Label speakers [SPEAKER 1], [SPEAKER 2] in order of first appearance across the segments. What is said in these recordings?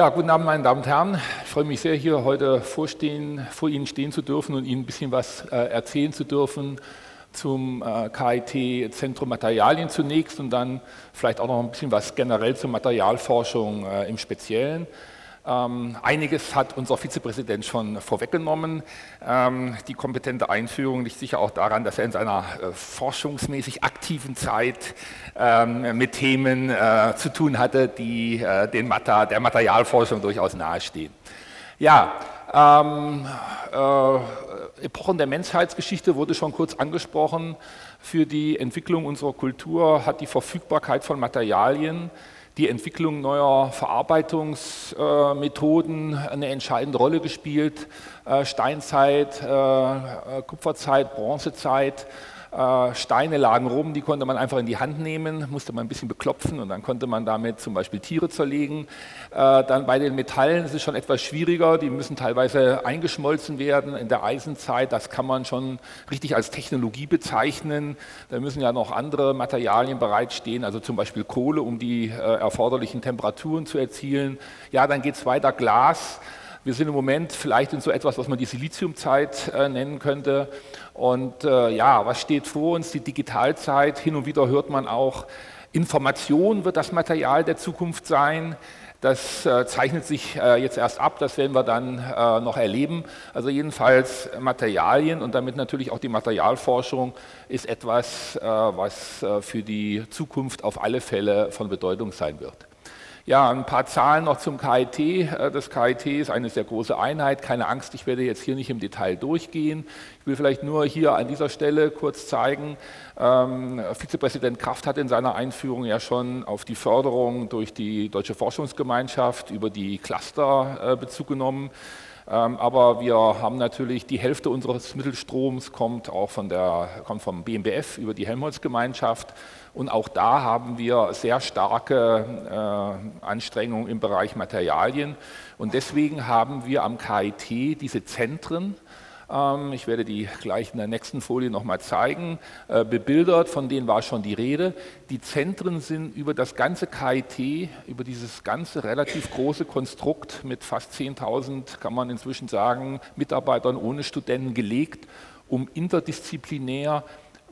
[SPEAKER 1] Ja, guten Abend, meine Damen und Herren. Ich freue mich sehr, hier heute vorstehen, vor Ihnen stehen zu dürfen und Ihnen ein bisschen was äh, erzählen zu dürfen zum äh, KIT Zentrum Materialien zunächst und dann vielleicht auch noch ein bisschen was generell zur Materialforschung äh, im Speziellen. Ähm, einiges hat unser Vizepräsident schon vorweggenommen. Ähm, die kompetente Einführung liegt sicher auch daran, dass er in seiner äh, forschungsmäßig aktiven Zeit ähm, mit Themen äh, zu tun hatte, die äh, den Mata, der Materialforschung durchaus nahestehen. Ja, ähm, äh, Epochen der Menschheitsgeschichte wurde schon kurz angesprochen. Für die Entwicklung unserer Kultur hat die Verfügbarkeit von Materialien die Entwicklung neuer Verarbeitungsmethoden eine entscheidende Rolle gespielt. Äh, Steinzeit, äh, Kupferzeit, Bronzezeit äh, Steine lagen rum, die konnte man einfach in die Hand nehmen, musste man ein bisschen beklopfen und dann konnte man damit zum Beispiel Tiere zerlegen. Äh, dann bei den Metallen ist es schon etwas schwieriger, die müssen teilweise eingeschmolzen werden in der Eisenzeit. Das kann man schon richtig als Technologie bezeichnen. Da müssen ja noch andere Materialien bereitstehen, also zum Beispiel Kohle, um die äh, erforderlichen Temperaturen zu erzielen. Ja, dann geht es weiter Glas. Wir sind im Moment vielleicht in so etwas, was man die Siliziumzeit äh, nennen könnte. Und äh, ja, was steht vor uns? Die Digitalzeit. Hin und wieder hört man auch, Information wird das Material der Zukunft sein. Das äh, zeichnet sich äh, jetzt erst ab, das werden wir dann äh, noch erleben. Also jedenfalls Materialien und damit natürlich auch die Materialforschung ist etwas, äh, was für die Zukunft auf alle Fälle von Bedeutung sein wird. Ja, ein paar Zahlen noch zum KIT. Äh, das KIT ist eine sehr große Einheit. Keine Angst, ich werde jetzt hier nicht im Detail durchgehen. Ich will vielleicht nur hier an dieser Stelle kurz zeigen, ähm, Vizepräsident Kraft hat in seiner Einführung ja schon auf die Förderung durch die Deutsche Forschungsgemeinschaft über die Cluster äh, Bezug genommen. Ähm, aber wir haben natürlich die Hälfte unseres Mittelstroms kommt auch von der, kommt vom BMBF über die Helmholtz-Gemeinschaft. Und auch da haben wir sehr starke äh, Anstrengungen im Bereich Materialien. Und deswegen haben wir am KIT diese Zentren, ich werde die gleich in der nächsten Folie nochmal zeigen, äh, bebildert, von denen war schon die Rede. Die Zentren sind über das ganze KIT, über dieses ganze relativ große Konstrukt mit fast 10.000, kann man inzwischen sagen, Mitarbeitern ohne Studenten gelegt, um interdisziplinär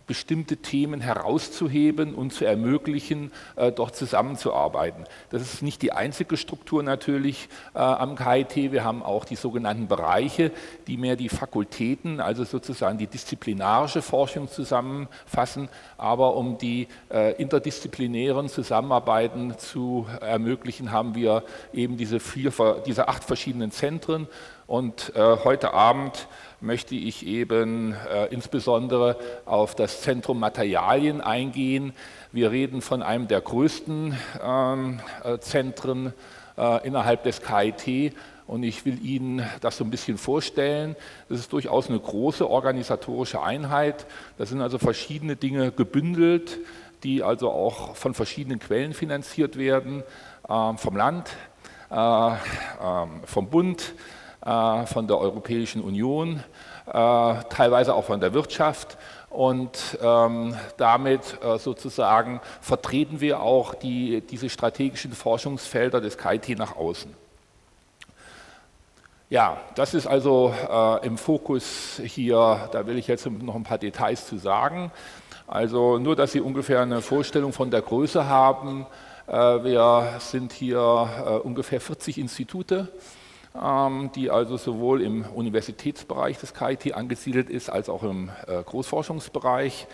[SPEAKER 1] bestimmte Themen herauszuheben und zu ermöglichen, äh, dort zusammenzuarbeiten. Das ist nicht die einzige Struktur natürlich äh, am KIT. Wir haben auch die sogenannten Bereiche, die mehr die Fakultäten, also sozusagen die disziplinarische Forschung zusammenfassen. Aber um die äh, interdisziplinären Zusammenarbeiten zu ermöglichen, haben wir eben diese, vier, diese acht verschiedenen Zentren. Und äh, heute Abend möchte ich eben äh, insbesondere auf das Zentrum Materialien eingehen. Wir reden von einem der größten ähm, äh, Zentren äh, innerhalb des KIT und ich will Ihnen das so ein bisschen vorstellen. Das ist durchaus eine große organisatorische Einheit. Da sind also verschiedene Dinge gebündelt, die also auch von verschiedenen Quellen finanziert werden, ähm, vom Land, äh, ähm, vom Bund, von der Europäischen Union, äh, teilweise auch von der Wirtschaft. Und ähm, damit äh, sozusagen vertreten wir auch die, diese strategischen Forschungsfelder des KIT nach außen. Ja, das ist also äh, im Fokus hier, da will ich jetzt noch ein paar Details zu sagen. Also nur, dass Sie ungefähr eine Vorstellung von der Größe haben. Äh, wir sind hier äh, ungefähr 40 Institute die also sowohl im Universitätsbereich des KIT angesiedelt ist, als auch im äh, Großforschungsbereich.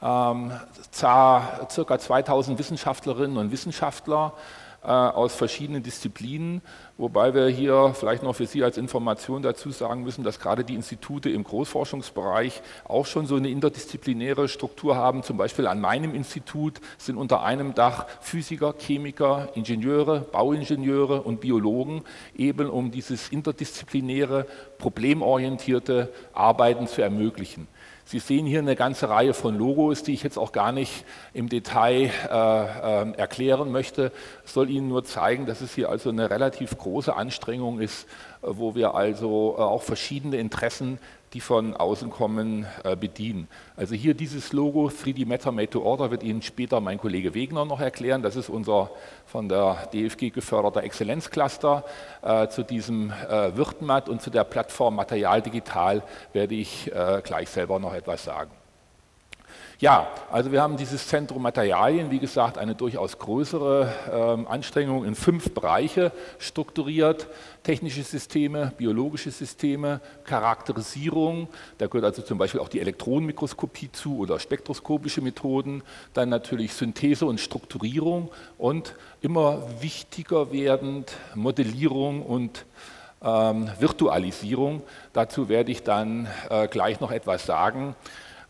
[SPEAKER 1] Ähm, circa 2000 Wissenschaftlerinnen und Wissenschaftler äh, aus verschiedenen Disziplinen, wobei wir hier vielleicht noch für Sie als Information dazu sagen müssen, dass gerade die Institute im Großforschungsbereich auch schon so eine interdisziplinäre Struktur haben. Zum Beispiel an meinem Institut sind unter einem Dach Physiker, Chemiker, Ingenieure, Bauingenieure und Biologen, eben um dieses interdisziplinäre, problemorientierte Arbeiten zu ermöglichen. Sie sehen hier eine ganze Reihe von Logos, die ich jetzt auch gar nicht im Detail äh, äh, erklären möchte. Ich soll Ihnen nur zeigen, dass es hier also eine relativ große Anstrengung ist, äh, wo wir also äh, auch verschiedene Interessen die von außen kommen, äh, bedienen. Also hier dieses Logo 3D Matter Made to Order wird Ihnen später mein Kollege Wegner noch erklären. Das ist unser von der DFG geförderter Exzellenzcluster. Zu diesem Wirtmat und zu der Plattform Material Digital werde ich gleich selber noch etwas sagen. Ja, also wir haben dieses Zentrum Materialien, wie gesagt, eine durchaus größere ähm, Anstrengung in fünf Bereiche strukturiert. Technische Systeme, biologische Systeme, Charakterisierung, da gehört also zum Beispiel auch die Elektronenmikroskopie zu oder spektroskopische Methoden, dann natürlich Synthese und Strukturierung und immer wichtiger werdend Modellierung und ähm, Virtualisierung. Dazu werde ich dann äh, gleich noch etwas sagen.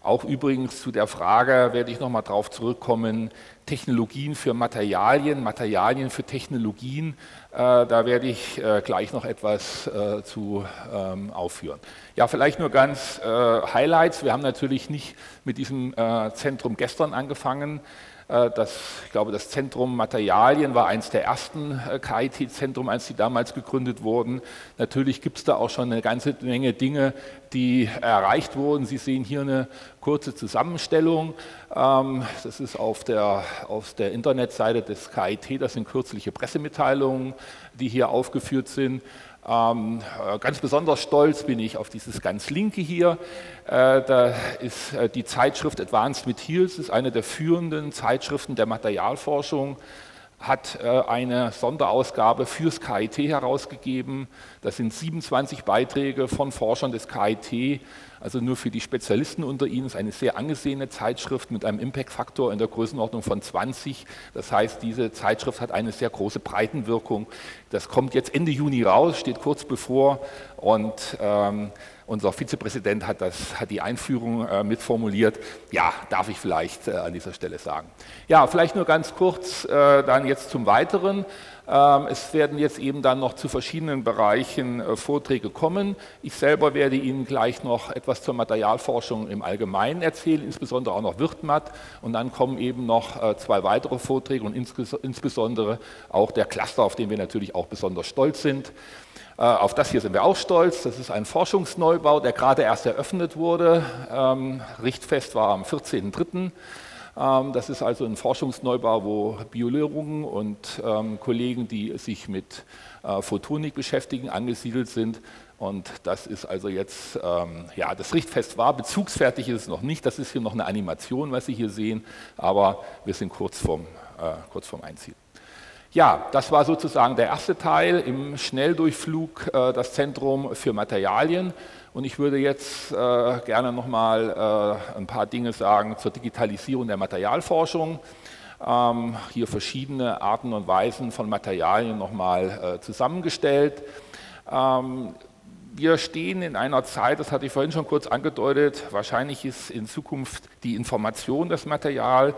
[SPEAKER 1] Auch übrigens zu der Frage werde ich nochmal drauf zurückkommen, Technologien für Materialien, Materialien für Technologien, äh, da werde ich äh, gleich noch etwas äh, zu ähm, aufführen. Ja, vielleicht nur ganz Highlights. Wir haben natürlich nicht mit diesem Zentrum gestern angefangen. Äh, das, ich glaube, das Zentrum Materialien war eines der ersten äh, KIT-Zentrum, als sie damals gegründet wurden. Natürlich gibt es da auch schon eine ganze Menge Dinge, die erreicht wurden. Sie sehen hier eine kurze Zusammenstellung. Ähm, das ist auf der, auf der Internetseite des KIT, das sind kürzliche Pressemitteilungen, die hier aufgeführt sind. Ähm, äh, ganz besonders stolz bin ich auf dieses ganz linke hier. Äh, da ist äh, die Zeitschrift Advanced Materials, ist eine der führenden Zeitschriften der Materialforschung hat äh, eine Sonderausgabe fürs KIT herausgegeben. Das sind 27 Beiträge von Forschern des KIT, also nur für die Spezialisten unter Ihnen. ist eine sehr angesehene Zeitschrift mit einem Impact-Faktor in der Größenordnung von 20. Das heißt, diese Zeitschrift hat eine sehr große Breitenwirkung. Das kommt jetzt Ende Juni raus, steht kurz bevor und ähm, unser Vizepräsident hat, das, hat die Einführung äh, mitformuliert. Ja, darf ich vielleicht äh, an dieser Stelle sagen. Ja, vielleicht nur ganz kurz äh, dann jetzt zum Weiteren. Ähm, es werden jetzt eben dann noch zu verschiedenen Bereichen äh, Vorträge kommen. Ich selber werde Ihnen gleich noch etwas zur Materialforschung im Allgemeinen erzählen, insbesondere auch noch Wirtmat. Und dann kommen eben noch äh, zwei weitere Vorträge und insbesondere auch der Cluster, auf den wir natürlich auch besonders stolz sind. Äh, auf das hier sind wir auch stolz. Das ist ein Forschungsneubau, der gerade erst eröffnet wurde. Ähm, Richtfest war am 14.03. Ähm, das ist also ein Forschungsneubau, wo Biologen und ähm, Kollegen, die sich mit äh, Photonik beschäftigen, angesiedelt sind. Und das ist also jetzt, ja, das Richtfest war, bezugsfertig ist es noch nicht. Das ist hier noch eine Animation, was Sie hier sehen, aber wir sind kurz vorm, äh, kurz vorm Einziehen. Ja, das war sozusagen der erste Teil im Schnelldurchflug, äh, das Zentrum für Materialien. Und ich würde jetzt äh, gerne nochmal äh, ein paar Dinge sagen zur Digitalisierung der Materialforschung. Ähm, hier verschiedene Arten und Weisen von Materialien nochmal äh, zusammengestellt. Ähm, wir stehen in einer Zeit, das hatte ich vorhin schon kurz angedeutet, wahrscheinlich ist in Zukunft die Information das Material.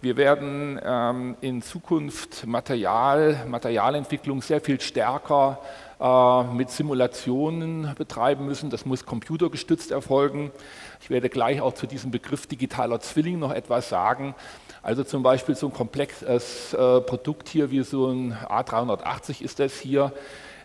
[SPEAKER 1] Wir werden ähm, in Zukunft Material, Materialentwicklung sehr viel stärker äh, mit Simulationen betreiben müssen. Das muss computergestützt erfolgen. Ich werde gleich auch zu diesem Begriff digitaler Zwilling noch etwas sagen. Also zum Beispiel so ein komplexes äh, Produkt hier wie so ein A380 ist das hier.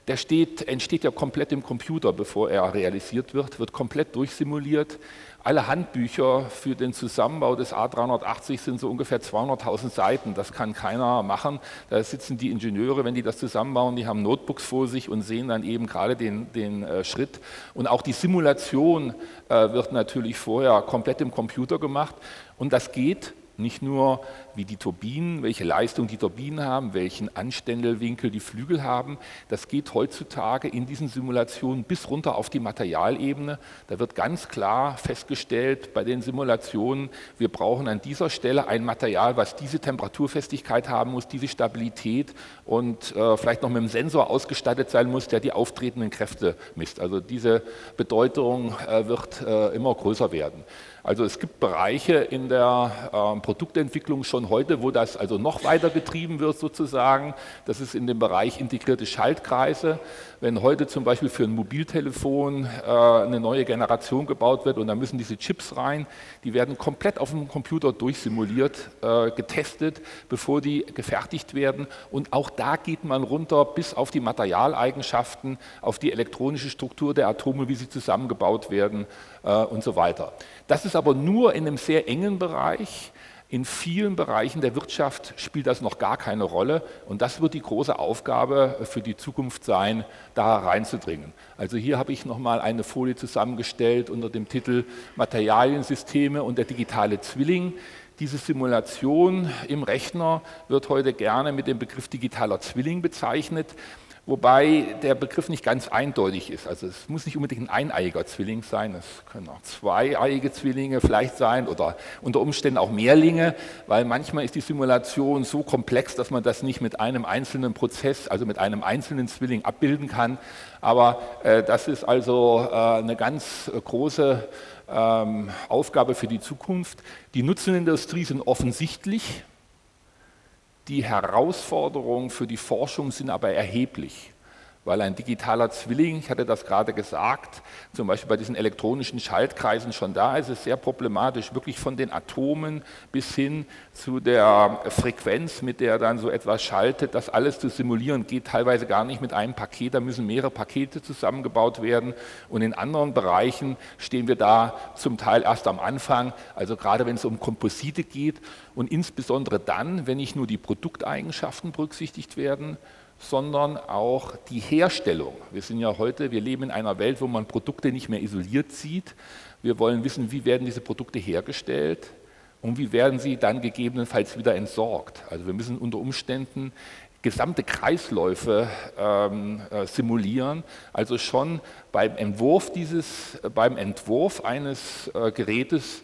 [SPEAKER 1] Der steht, entsteht ja komplett im Computer, bevor er realisiert wird, wird komplett durchsimuliert. Alle Handbücher für den Zusammenbau des A380 sind so ungefähr 200.000 Seiten. Das kann keiner machen. Da sitzen die Ingenieure, wenn die das zusammenbauen, die haben Notebooks vor sich und sehen dann eben gerade den, den äh, Schritt. Und auch die Simulation äh, wird natürlich vorher komplett im Computer gemacht. Und das geht nicht nur wie die Turbinen, welche Leistung die Turbinen haben, welchen Anständelwinkel die Flügel haben. Das geht heutzutage in diesen Simulationen bis runter auf die Materialebene. Da wird ganz klar festgestellt bei den Simulationen, wir brauchen an dieser Stelle ein Material, was diese Temperaturfestigkeit haben muss, diese Stabilität und äh, vielleicht noch mit einem Sensor ausgestattet sein muss, der die auftretenden Kräfte misst. Also diese Bedeutung äh, wird äh, immer größer werden. Also es gibt Bereiche in der äh, Produktentwicklung schon heute, wo das also noch weiter getrieben wird sozusagen. Das ist in dem Bereich integrierte Schaltkreise. Wenn heute zum Beispiel für ein Mobiltelefon äh, eine neue Generation gebaut wird und da müssen diese Chips rein, die werden komplett auf dem Computer durchsimuliert, äh, getestet, bevor die gefertigt werden. Und auch da geht man runter bis auf die Materialeigenschaften, auf die elektronische Struktur der Atome, wie sie zusammengebaut werden äh, und so weiter. Das ist aber nur in einem sehr engen Bereich. In vielen Bereichen der Wirtschaft spielt das noch gar keine Rolle und das wird die große Aufgabe für die Zukunft sein, da reinzudringen. Also hier habe ich nochmal eine Folie zusammengestellt unter dem Titel Materialiensysteme und der digitale Zwilling. Diese Simulation im Rechner wird heute gerne mit dem Begriff digitaler Zwilling bezeichnet wobei der Begriff nicht ganz eindeutig ist. Also es muss nicht unbedingt ein eineiiger Zwilling sein, es können auch zweieiige Zwillinge vielleicht sein oder unter Umständen auch Mehrlinge, weil manchmal ist die Simulation so komplex, dass man das nicht mit einem einzelnen Prozess, also mit einem einzelnen Zwilling abbilden kann. Aber äh, das ist also äh, eine ganz große ähm, Aufgabe für die Zukunft. Die Nutzenindustrie sind offensichtlich. Die Herausforderungen für die Forschung sind aber erheblich weil ein digitaler Zwilling, ich hatte das gerade gesagt, zum Beispiel bei diesen elektronischen Schaltkreisen schon da ist, ist sehr problematisch, wirklich von den Atomen bis hin zu der Frequenz, mit der dann so etwas schaltet, das alles zu simulieren, geht teilweise gar nicht mit einem Paket, da müssen mehrere Pakete zusammengebaut werden. Und in anderen Bereichen stehen wir da zum Teil erst am Anfang, also gerade wenn es um Komposite geht. Und insbesondere dann, wenn nicht nur die Produkteigenschaften berücksichtigt werden, sondern auch die Herstellung. Wir sind ja heute, wir leben in einer Welt, wo man Produkte nicht mehr isoliert sieht. Wir wollen wissen, wie werden diese Produkte hergestellt und wie werden sie dann gegebenenfalls wieder entsorgt. Also wir müssen unter Umständen gesamte Kreisläufe ähm, äh, simulieren. Also schon beim Entwurf dieses, äh, beim Entwurf eines äh, Gerätes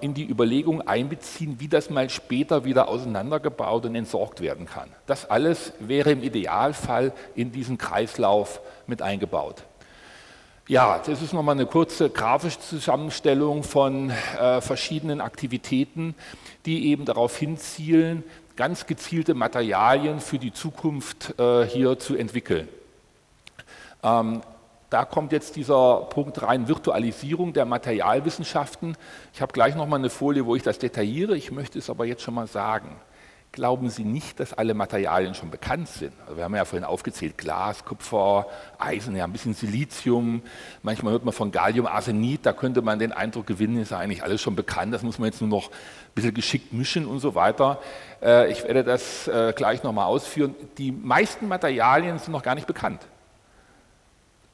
[SPEAKER 1] in die Überlegung einbeziehen, wie das mal später wieder auseinandergebaut und entsorgt werden kann. Das alles wäre im Idealfall in diesen Kreislauf mit eingebaut. Ja, das ist nochmal eine kurze grafische Zusammenstellung von äh, verschiedenen Aktivitäten, die eben darauf hinzielen, ganz gezielte Materialien für die Zukunft äh, hier zu entwickeln. Ähm, da kommt jetzt dieser Punkt rein, Virtualisierung der Materialwissenschaften. Ich habe gleich nochmal eine Folie, wo ich das detailliere. Ich möchte es aber jetzt schon mal sagen. Glauben Sie nicht, dass alle Materialien schon bekannt sind? Also wir haben ja vorhin aufgezählt, Glas, Kupfer, Eisen, ja ein bisschen Silizium. Manchmal hört man von Gallium, Arsenid, da könnte man den Eindruck gewinnen, ist ja eigentlich alles schon bekannt, das muss man jetzt nur noch ein bisschen geschickt mischen und so weiter. Äh, ich werde das äh, gleich nochmal ausführen. Die meisten Materialien sind noch gar nicht bekannt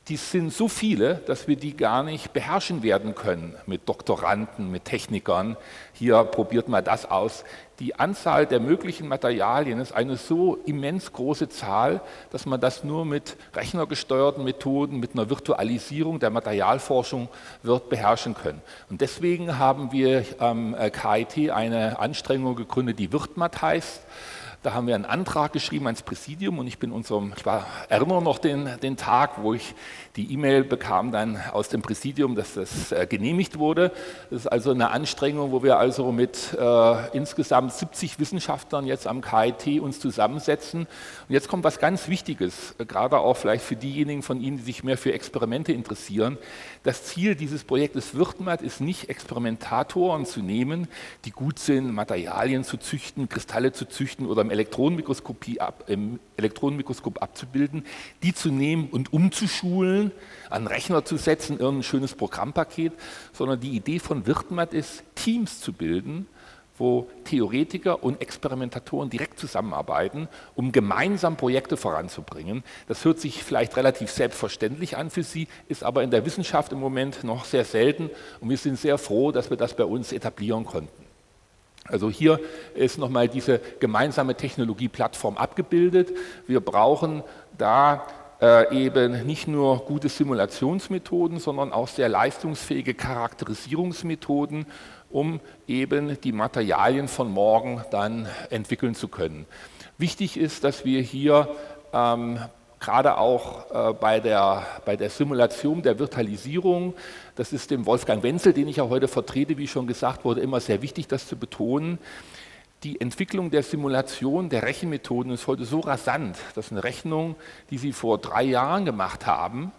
[SPEAKER 1] die sind so viele, dass wir die gar nicht beherrschen werden können mit Doktoranden, mit Technikern. Hier probiert mal das aus. Die Anzahl der möglichen Materialien ist eine so immens große Zahl, dass man das nur mit rechnergesteuerten Methoden, mit einer Virtualisierung der Materialforschung wird beherrschen können. Und deswegen haben wir am KIT eine Anstrengung gegründet, die WirtMat heißt. Da haben wir einen Antrag geschrieben ans Präsidium und ich bin unserem, ich war, erinnere noch den, den Tag, wo ich die E-Mail bekam dann aus dem Präsidium, dass das äh, genehmigt wurde. Das ist also eine Anstrengung, wo wir also mit äh, insgesamt 70 Wissenschaftlern jetzt am KIT uns zusammensetzen. Und jetzt kommt was ganz Wichtiges, äh, gerade auch vielleicht für diejenigen von Ihnen, die sich mehr für Experimente interessieren. Das Ziel dieses Projektes WirtMat ist nicht, Experimentatoren zu nehmen, die gut sind, Materialien zu züchten, Kristalle zu züchten oder im Elektronenmikroskopie ab, im Elektronenmikroskop abzubilden, die zu nehmen und umzuschulen, an Rechner zu setzen, irgendein schönes Programmpaket, sondern die Idee von Wirtmat ist, Teams zu bilden, wo Theoretiker und Experimentatoren direkt zusammenarbeiten, um gemeinsam Projekte voranzubringen. Das hört sich vielleicht relativ selbstverständlich an für Sie, ist aber in der Wissenschaft im Moment noch sehr selten und wir sind sehr froh, dass wir das bei uns etablieren konnten. Also hier ist nochmal diese gemeinsame Technologieplattform abgebildet. Wir brauchen da äh, eben nicht nur gute Simulationsmethoden, sondern auch sehr leistungsfähige Charakterisierungsmethoden, um eben die Materialien von morgen dann entwickeln zu können. Wichtig ist, dass wir hier ähm, gerade auch äh, bei, der, bei der Simulation der Virtualisierung. Das ist dem Wolfgang Wenzel, den ich ja heute vertrete, wie schon gesagt wurde, immer sehr wichtig, das zu betonen. Die Entwicklung der Simulation der Rechenmethoden ist heute so rasant, dass eine Rechnung, die Sie vor drei Jahren gemacht haben,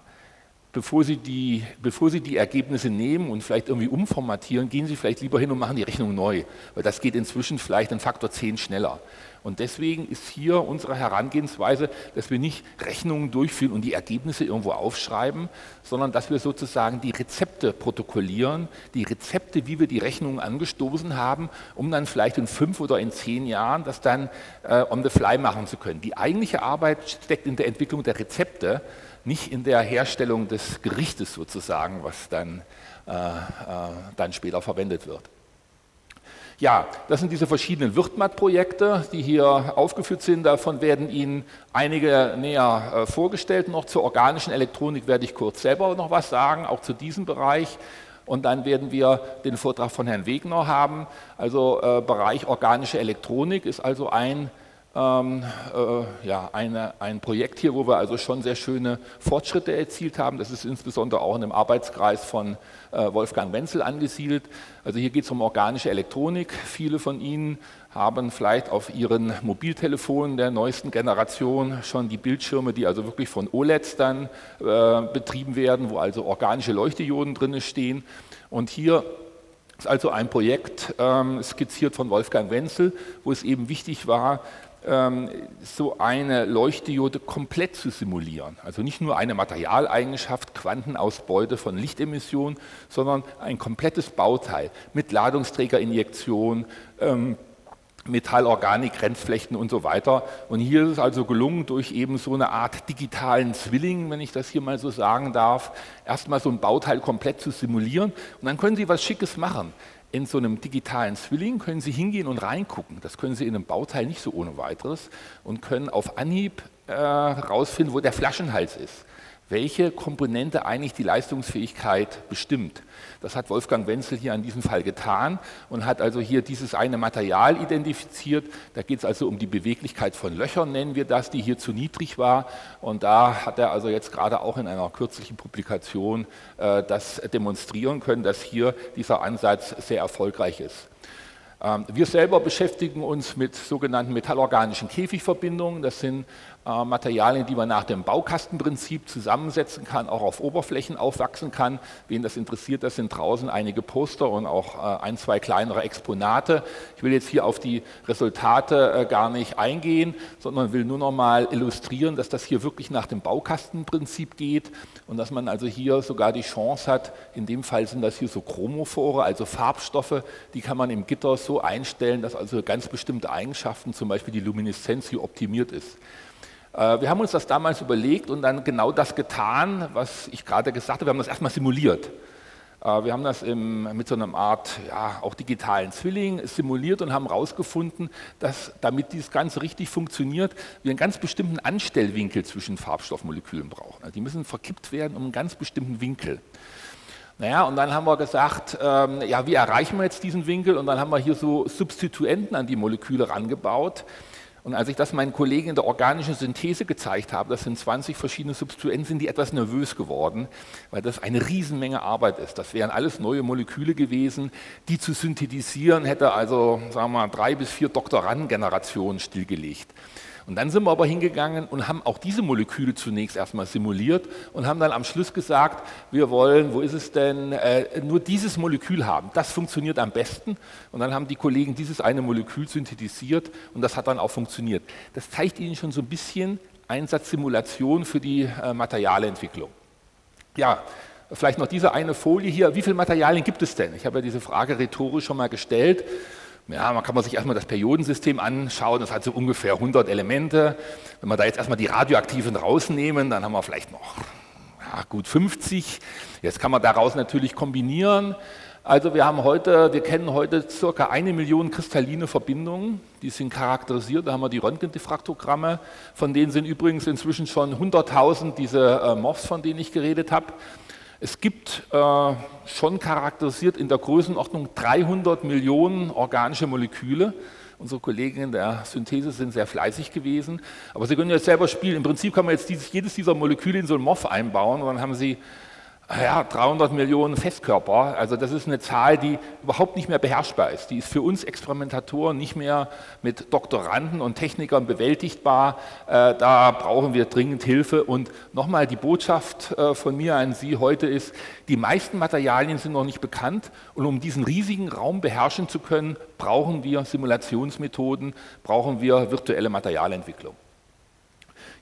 [SPEAKER 1] bevor Sie, die, bevor Sie die Ergebnisse nehmen und vielleicht irgendwie umformatieren, gehen Sie vielleicht lieber hin und machen die Rechnung neu, weil das geht inzwischen vielleicht einen Faktor 10 schneller. Und deswegen ist hier unsere Herangehensweise, dass wir nicht Rechnungen durchführen und die Ergebnisse irgendwo aufschreiben, sondern dass wir sozusagen die Rezepte protokollieren, die Rezepte, wie wir die Rechnungen angestoßen haben, um dann vielleicht in fünf oder in zehn Jahren das dann äh, on the fly machen zu können. Die eigentliche Arbeit steckt in der Entwicklung der Rezepte, nicht in der Herstellung des Gerichtes sozusagen, was dann, äh, äh, dann später verwendet wird. Ja, das sind diese verschiedenen Wirtmat-Projekte, die hier aufgeführt sind. Davon werden Ihnen einige näher äh, vorgestellt. Noch zur organischen Elektronik werde ich kurz selber noch was sagen, auch zu diesem Bereich. Und dann werden wir den Vortrag von Herrn Wegner haben. Also äh, Bereich organische Elektronik ist also ein ähm, äh, ja, eine, ein Projekt hier, wo wir also schon sehr schöne Fortschritte erzielt haben. Das ist insbesondere auch in dem Arbeitskreis von äh, Wolfgang Wenzel angesiedelt. Also hier geht es um organische Elektronik. Viele von Ihnen haben vielleicht auf ihren Mobiltelefonen der neuesten Generation schon die Bildschirme, die also wirklich von OLEDs dann äh, betrieben werden, wo also organische Leuchtdioden drin stehen. Und hier ist also ein Projekt ähm, skizziert von Wolfgang Wenzel, wo es eben wichtig war, so eine Leuchtdiode komplett zu simulieren. Also nicht nur eine Materialeigenschaft, Quantenausbeute von Lichtemission, sondern ein komplettes Bauteil mit Ladungsträgerinjektion, ähm, Metallorganik, Grenzflechten und so weiter. Und hier ist es also gelungen, durch eben so eine Art digitalen Zwilling, wenn ich das hier mal so sagen darf, erstmal so ein Bauteil komplett zu simulieren. Und dann können Sie was Schickes machen in so einem digitalen Zwilling können Sie hingehen und reingucken. Das können Sie in einem Bauteil nicht so ohne weiteres und können auf Anhieb herausfinden, äh, wo der Flaschenhals ist welche Komponente eigentlich die Leistungsfähigkeit bestimmt. Das hat Wolfgang Wenzel hier in diesem Fall getan und hat also hier dieses eine Material identifiziert. Da geht es also um die Beweglichkeit von Löchern, nennen wir das, die hier zu niedrig war. Und da hat er also jetzt gerade auch in einer kürzlichen Publikation äh, das demonstrieren können, dass hier dieser Ansatz sehr erfolgreich ist. Ähm, wir selber beschäftigen uns mit sogenannten metallorganischen Käfigverbindungen. Das sind Materialien, die man nach dem Baukastenprinzip zusammensetzen kann, auch auf Oberflächen aufwachsen kann. Wen das interessiert, das sind draußen einige Poster und auch äh, ein, zwei kleinere Exponate. Ich will jetzt hier auf die Resultate äh, gar nicht eingehen, sondern will nur noch mal illustrieren, dass das hier wirklich nach dem Baukastenprinzip geht und dass man also hier sogar die Chance hat, in dem Fall sind das hier so Chromophore, also Farbstoffe, die kann man im Gitter so einstellen, dass also ganz bestimmte Eigenschaften, zum Beispiel die Lumineszenz hier optimiert ist. Äh, wir haben uns das damals überlegt und dann genau das getan, was ich gerade gesagt habe. Wir haben das erstmal simuliert. Äh, wir haben das im, mit so einer Art ja, auch digitalen Zwilling simuliert und haben herausgefunden, dass damit dieses Ganze richtig funktioniert, wir einen ganz bestimmten Anstellwinkel zwischen Farbstoffmolekülen brauchen. Also die müssen verkippt werden um einen ganz bestimmten Winkel. Naja, und dann haben wir gesagt, ähm, ja, wie erreichen wir jetzt diesen Winkel? Und dann haben wir hier so Substituenten an die Moleküle rangebaut, und als ich das meinen Kollegen in der organischen Synthese gezeigt habe, das sind 20 verschiedene Substituenten, sind die etwas nervös geworden, weil das eine Riesenmenge Arbeit ist. Das wären alles neue Moleküle gewesen. Die zu synthetisieren hätte also, sagen wir mal, drei bis vier Doktorandengenerationen stillgelegt. Und dann sind wir aber hingegangen und haben auch diese Moleküle zunächst erstmal simuliert und haben dann am Schluss gesagt, wir wollen, wo ist es denn, äh, nur dieses Molekül haben. Das funktioniert am besten. Und dann haben die Kollegen dieses eine Molekül synthetisiert und das hat dann auch funktioniert. Das zeigt Ihnen schon so ein bisschen Einsatzsimulation für die äh, Materialentwicklung. Ja, vielleicht noch diese eine Folie hier. Wie viele Materialien gibt es denn? Ich habe ja diese Frage rhetorisch schon mal gestellt. Ja, man kann man sich erstmal das Periodensystem anschauen, das hat so ungefähr 100 Elemente. Wenn wir da jetzt erstmal die radioaktiven rausnehmen, dann haben wir vielleicht noch ja, gut 50. Jetzt kann man daraus natürlich kombinieren. Also wir haben heute, wir kennen heute circa eine Million kristalline Verbindungen, die sind charakterisiert, da haben wir die Röntgendiffraktogramme, von denen sind übrigens inzwischen schon 100.000 diese äh, MOFs, von denen ich geredet habe. Es gibt äh, schon charakterisiert in der Größenordnung 300 Millionen organische Moleküle Unsere Kollegen in der Synthese sind sehr fleißig gewesen. Aber Sie können jetzt selber spielen. Im Prinzip kann man jetzt dieses, jedes dieser Moleküle in so ein MOF einbauen und dann haben Sie ja, 300 Millionen Festkörper. Also das ist eine Zahl, die überhaupt nicht mehr beherrschbar ist. Die ist für uns Experimentatoren nicht mehr mit Doktoranden und Technikern bewältigbar. Äh, da brauchen wir dringend Hilfe. Und nochmal die Botschaft äh, von mir an Sie heute ist, die meisten Materialien sind noch nicht bekannt. Und um diesen riesigen Raum beherrschen zu können, brauchen wir Simulationsmethoden, brauchen wir virtuelle Materialentwicklung.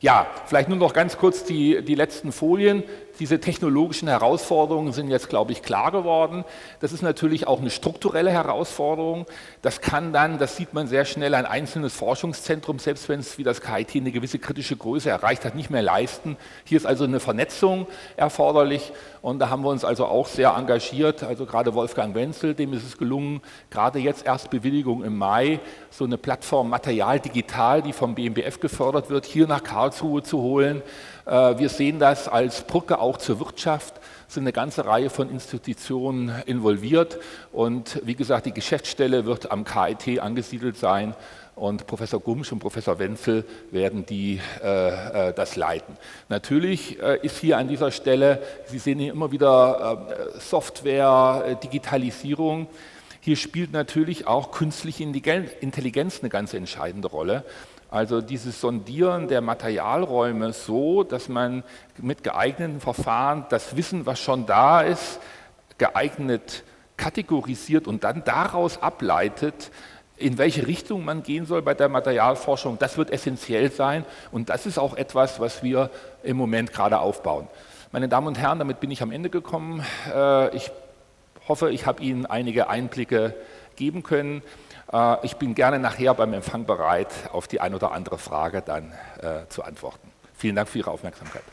[SPEAKER 1] Ja, vielleicht nur noch ganz kurz die, die letzten Folien. Diese technologischen Herausforderungen sind jetzt, glaube ich, klar geworden. Das ist natürlich auch eine strukturelle Herausforderung. Das kann dann, das sieht man sehr schnell, ein einzelnes Forschungszentrum, selbst wenn es wie das KIT eine gewisse kritische Größe erreicht hat, nicht mehr leisten. Hier ist also eine Vernetzung erforderlich und da haben wir uns also auch sehr engagiert. Also gerade Wolfgang Wenzel, dem ist es gelungen, gerade jetzt erst Bewilligung im Mai, so eine Plattform Material Digital, die vom BMBF gefördert wird, hier nach Karlsruhe zu holen. Äh, wir sehen das als Brücke auch zur Wirtschaft, sind eine ganze Reihe von Institutionen involviert und wie gesagt, die Geschäftsstelle wird am KIT angesiedelt sein und Professor Gumsch und Professor Wenzel werden die, äh, äh, das leiten. Natürlich äh, ist hier an dieser Stelle, Sie sehen hier immer wieder äh, Software, äh, Digitalisierung, hier spielt natürlich auch künstliche Intelligenz eine ganz entscheidende Rolle. Also dieses Sondieren der Materialräume so, dass man mit geeigneten Verfahren das Wissen, was schon da ist, geeignet kategorisiert und dann daraus ableitet, in welche Richtung man gehen soll bei der Materialforschung, das wird essentiell sein und das ist auch etwas, was wir im Moment gerade aufbauen. Meine Damen und Herren, damit bin ich am Ende gekommen. Äh, ich hoffe, ich habe Ihnen einige Einblicke geben können. Äh, ich bin gerne nachher beim Empfang bereit, auf die ein oder andere Frage dann äh, zu antworten. Vielen Dank für Ihre Aufmerksamkeit.